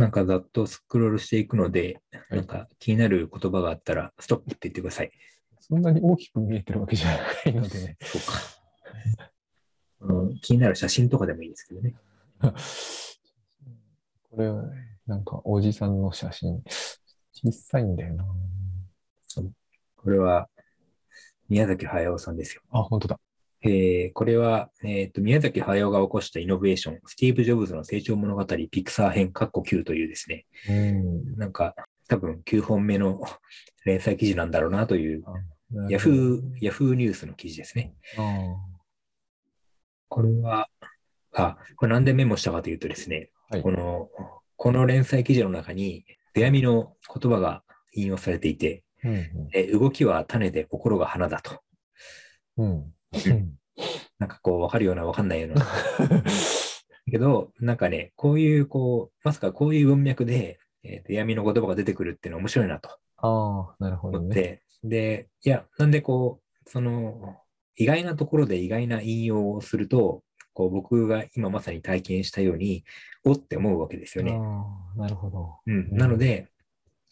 なんかざっとスクロールしていくので、いなんか気になる言葉があったら、ストップって言ってください。そんなに大きく見えてるわけじゃないのでね。そうか。うん、気になる写真とかでもいいですけどね。これは、なんか、おじさんの写真、小さいんだよな。これは、宮崎駿さんですよ。あ、本当だ。えーこれは、えっ、と、宮崎駿が起こしたイノベーション、スティーブ・ジョブズの成長物語、ピクサー編、カッコ9というですね、うん。なんか、多分9本目の連載記事なんだろうなという、ヤフー、ヤフーニュースの記事ですね。あこれは、あ、これなんでメモしたかというとですね、はいこの、この連載記事の中に、手編みの言葉が引用されていて、うん。え動きは種で心が花だと。うん。うん。なんかこう、わかるようなわかんないような。けど、なんかね、こういう、こう、まさかこういう文脈で、えー手編みの言葉が出てくるっていうのは面白いなとああ、なるほどね。思って、で、いや、なんでこう、その、意外なところで意外な引用をすると、こう僕が今まさに体験したように、おって思うわけですよね。ああ、なるほど。うん。なので、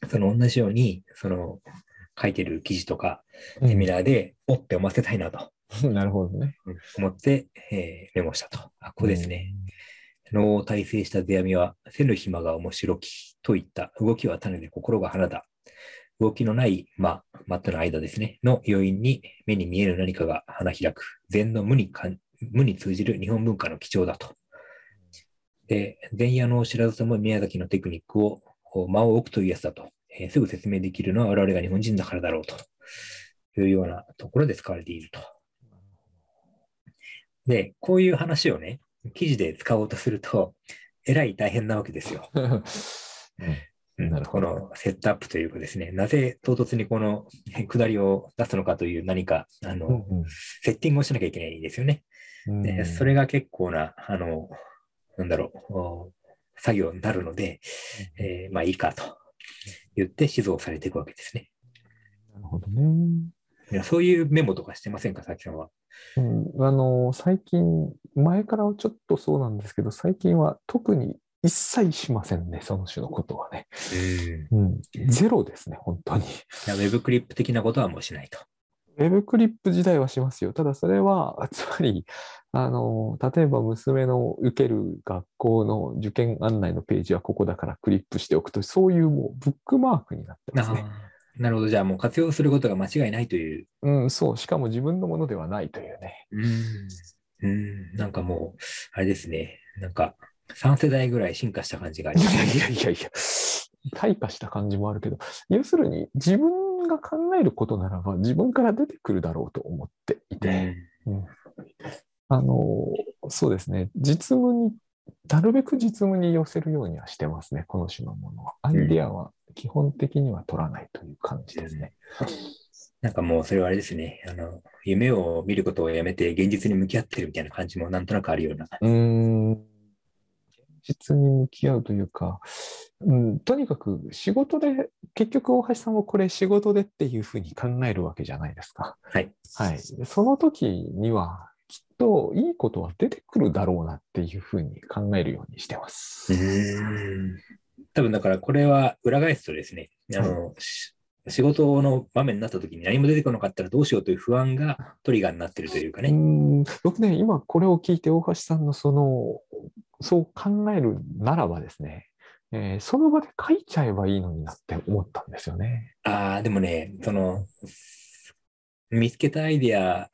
その同じように、その、書いてる記事とか、セミナーで、おって思わせたいなと なるほどね。思って、えーメモしたと。あ、ここですね。脳を体制した世阿弥は、せぬ暇が面白きといった、動きは種で心が花だ。動きのない、まあ、マットの間ですね、の余韻に目に見える何かが花開く。禅の無にか無に通じる日本文化の貴重だと。で、前夜の知らずとも宮崎のテクニックを、間を置くというやつだと。えーすぐ説明できるのは我々が日本人だからだろうと。いうようなところで使われていると。で、こういう話をね、記事で使おうとすると、えらい大変なわけですよ。このセットアップというかですね、なぜ唐突にこのえ下りを出すのかという何か、あの、うんセッティングをしなきゃいけないんですよね。うんで、それが結構な、あの、なんだろう、お作業になるので、えーまあいいかと言って指導されていくわけですね。なるほどね。いやそういうメモとかしてませんか、さきさんは？うん、あの、最近、前からはちょっとそうなんですけど、最近は特に一切しませんね、その種のことはね。うん、ゼロですね、本当に。いやウェブクリップ的なことはもうしないと。ウェブクリップ時代はしますよ。ただそれは、つまり、あの、例えば娘の受ける学校の受験案内のページはここだからクリップしておくと、そういうもうブックマークになってますね。なるほど。じゃあもう活用することが間違いないという。うん、そう。しかも自分のものではないというね。うん。うん。なんかもう、あれですね。なんか、3世代ぐらい進化した感じがありいますね。やいやいやいや、退化した感じもあるけど、要するに自分が考えることならば自分から出てくるだろうと思っていて、あの、そうですね、実務に、なるべく実務に寄せるようにはしてますね、この種のものは。アイデアは基本的には取らないという感じですね。なんかもうそれはあれですね。あの、夢を見ることをやめて現実に向き合ってるみたいな感じもなんとなくあるような。うーん。現実に向き合うというか、うん、とにかく仕事で、結局大橋さんもこれ仕事でっていうふうに考えるわけじゃないですか。はい。はい。でその時には、きっといいことは出てくるだろうなっていうふうに考えるようにしてます。うん。多分だからこれは裏返すとですね、あの、し仕事の場面になった時に何も出てこなかったらどうしようという不安がトリガーになってるというかうね。ん僕ね、今これを聞いて大橋さんのその、そう考えるならばですね、えーその場で書いちゃえばいいのになって思ったんですよね。ああ、でもね、その、見つけたアイデア、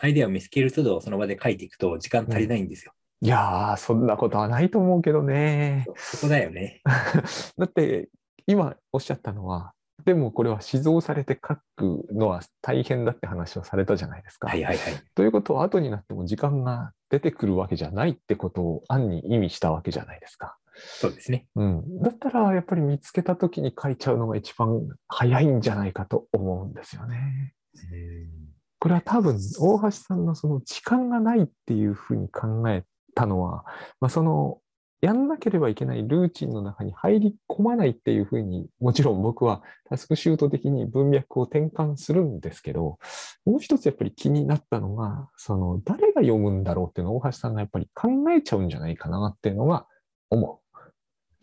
アイデアを見つける都度その場で書いていくと時間足りないんですよ。いやー、そんなことはないと思うけどね。そこだよね。だって、今おっしゃったのは、でもこれは指導されて書くのは大変だって話をされたじゃないですか。はいはいはい。ということは、後になっても時間が出てくるわけじゃないってことを暗に意味したわけじゃないですか。そうですね。うん。だったら、やっぱり見つけた時に書いちゃうのが一番早いんじゃないかと思うんですよね。これは多分、大橋さんのその時間がないっていうふうに考えたのは、まあ、その、やんなければいけないルーチンの中に入り込まないっていうふうに、もちろん僕はタスクシュート的に文脈を転換するんですけど、もう一つやっぱり気になったのが、その、誰が読むんだろうっていうのを大橋さんがやっぱり考えちゃうんじゃないかなっていうのが思う。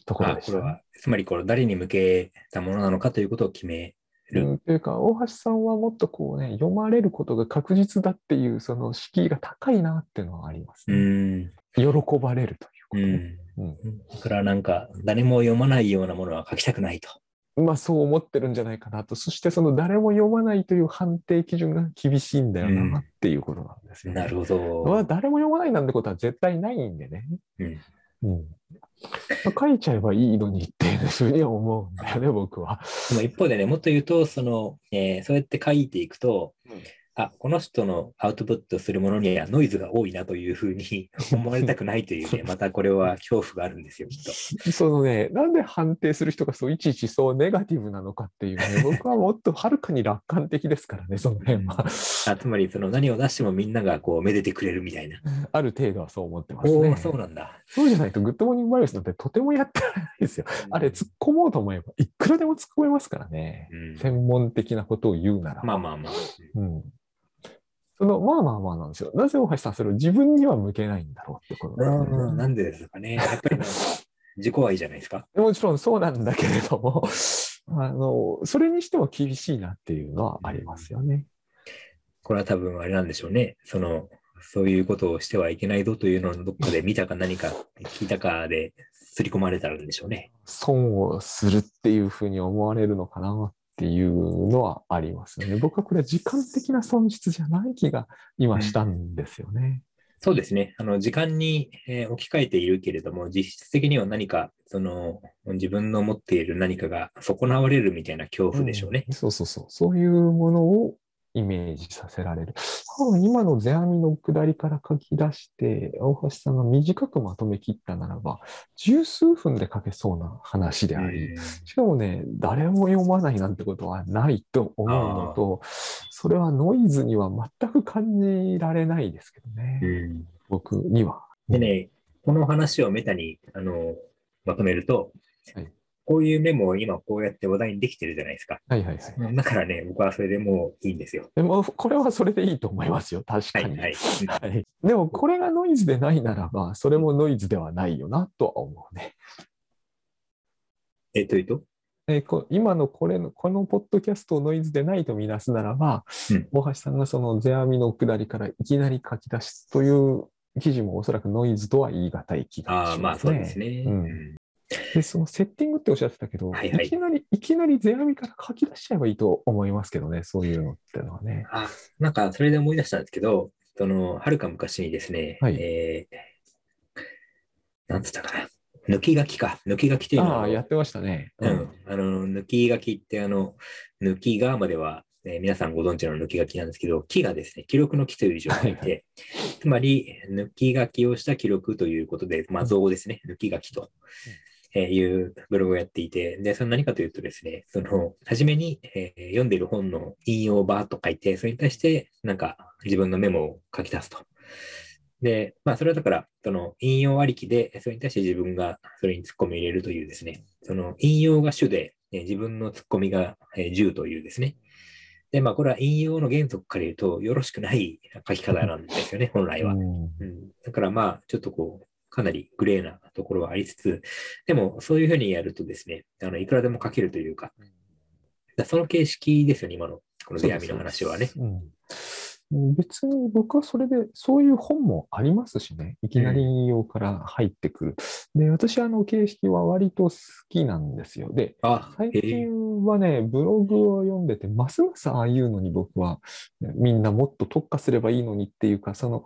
ところでした、ね、これは、つまりこれ誰に向けたものなのかということを決める。うん、というか、大橋さんはもっとこうね、読まれることが確実だっていう、その敷居が高いなっていうのはありますね。うん喜ばれるということ、ね、うん。だからなんか、誰も読まないようなものは書きたくないと。まあそう思ってるんじゃないかなと。そしてその誰も読まないという判定基準が厳しいんだよなっていうことなんですよ、ねうん、なるほど。まあ誰も読まないなんてことは絶対ないんでね。うん。うんまあ、書いちゃえばいいのにっていうふうに思うんだよね、僕は。一方でね、もっと言うと、その、えー、そうやって書いていくと、うんあ、この人のアウトプットするものにはノイズが多いなというふうに 思われたくないというね、またこれは恐怖があるんですよ、きっと。そのね、なんで判定する人がそういちいちそうネガティブなのかっていうね、僕はもっとはるかに楽観的ですからね、その辺は。あつまり、その何を出してもみんながこう、めでてくれるみたいな。ある程度はそう思ってますね。おそうなんだ。そうじゃないと、グッドモーニングボイスなんてとてもやってられないですよ。あれ、突っ込もうと思えば、いくらでも突っ込めますからね。うん、専門的なことを言うなら。まあまあまあ。うんその、まあまあまあなんですよ。なぜ大橋さんそれを自分には向けないんだろうってことなんです、ね、なんでですかね。やっぱり 自己愛じゃないですか？もちろんそうなんだけれども、あの、それにしても厳しいなっていうのはありますよね。これは多分あれなんでしょうね。その、そういうことをしてはいけないぞというのをどっかで見たか何か聞いたかで刷り込まれたらんでしょうね。損をするっていうふうに思われるのかなっていうのはありますよね。僕はこれは時間的な損失じゃない気が今したんですよね。うん、そうですね。あの時間に、えー、置き換えているけれども、実質的には何か、その自分の持っている何かが損なわれるみたいな恐怖でしょうね。うん、そうそうそう。そういうものをイメージさせられる。多分今の世阿弥の下りから書き出して、大橋さんが短くまとめきったならば、十数分で書けそうな話であり、しかもね、誰も読まないなんてことはないと思うのと、それはノイズには全く感じられないですけどね、僕には。でね、この話をメタにあのまとめると、はいこういうメモを今こうやって話題にできてるじゃないですか。はいはいはい。だからね、僕はそれでもういいんですよ。でも、これはそれでいいと思いますよ。確かに。はい、はい、でも、これがノイズでないならば、それもノイズではないよなとは思うね。えっと、いうと？えこ今のこれの、このポッドキャストをノイズでないとみなすならば、うん、大橋さんがそのゼアミの下りからいきなり書き出すという記事もおそらくノイズとは言い難い気がしますね。あまあそうですね。うん、で、そのセッティングっておっしゃってたけど、はいはい、いきなり、いきなりゼアミから書き出しちゃえばいいと思いますけどね、そういうのってのはね。あなんか、それで思い出したんですけど、その、はるか昔にですね、はい、えー、なんつったかな。抜き書きか。抜き書きっていうのは。ああ、やってましたね。うん。あの、抜き書きって、あの、抜きがまでは、えー、皆さんご存知の抜き書きなんですけど、木がですね、記録の木という字を書いて、はいはい、つまり、抜き書きをした記録ということで、まあ、造語ですね、抜き書きと。えいうブログをやっていて、で、その何かというとですね、その、初めに、えー、読んでいる本の引用をバーッと書いて、それに対して、なんか自分のメモを書き出すと。で、まあ、それはだから、その引用ありきで、それに対して自分がそれに突っ込み入れるというですね、その引用が主で、え自分の突っ込みが、え10というですね。で、まあ、これは引用の原則から言うと、よろしくない書き方なんですよね、本来は。うん、だからまあ、ちょっとこう、かなりグレーなところはありつつ、でもそういうふうにやるとですね、あのいくらでも書けるというか、その形式ですよね、今のこの出会いの話はね。別に僕はそれで、そういう本もありますしね、いきなり引用から入ってくる。うん、で、私、あの形式は割と好きなんですよ。で、最近はね、ブログを読んでて、ますますああいうのに僕は、みんなもっと特化すればいいのにっていうか、その、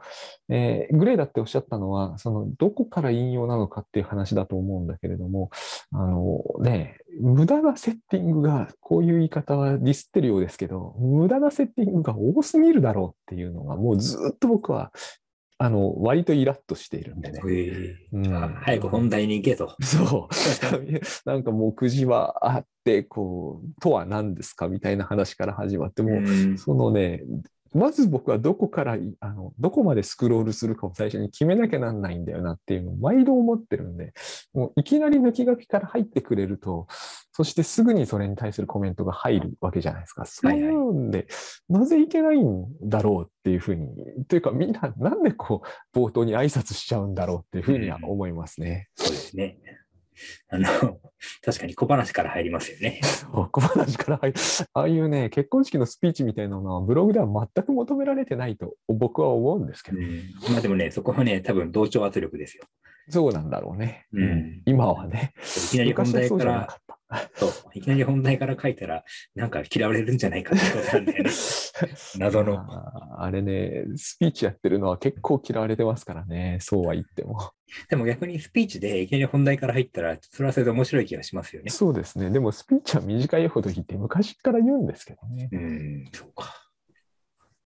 えー、グレーだっておっしゃったのは、その、どこから引用なのかっていう話だと思うんだけれども、あのね、無駄なセッティングが、こういう言い方はディスってるようですけど、無駄なセッティングが多すぎるだろうっていうのが、もうずっと僕は、あの、割とイラッとしているんでね。うん、早く本題に行けと。そう。なんか目次はあって、こう、とは何ですかみたいな話から始まって、もう、そのね、まず僕はどこからあの、どこまでスクロールするかを最初に決めなきゃなんないんだよなっていうのを毎度思ってるんで、もういきなり抜き書きから入ってくれると、そしてすぐにそれに対するコメントが入るわけじゃないですか。そういうんで、なぜいけないんだろうっていうふうに、というかみんななんでこう、冒頭に挨拶しちゃうんだろうっていうふうには思いますね。うん、そうですね。あの、確かに小話から入りますよね。小話から入る。ああいうね、結婚式のスピーチみたいなのは、ブログでは全く求められてないと僕は思うんですけど。うん、まあでもね、そこはね、多分同調圧力ですよ。そうなんだろうね。うん今はね。いきなり本題から。そう、いきなり本題から書いたら、なんか嫌われるんじゃないかってことなんだよね。謎の。あーあれね、スピーチやってるのは結構嫌われてますからね、そうは言っても。でも逆にスピーチでいきなり本題から入ったら、それはそれで面白い気がしますよね。そうですね。でもスピーチは短いほどいいって昔から言うんですけどね。うん、そうか。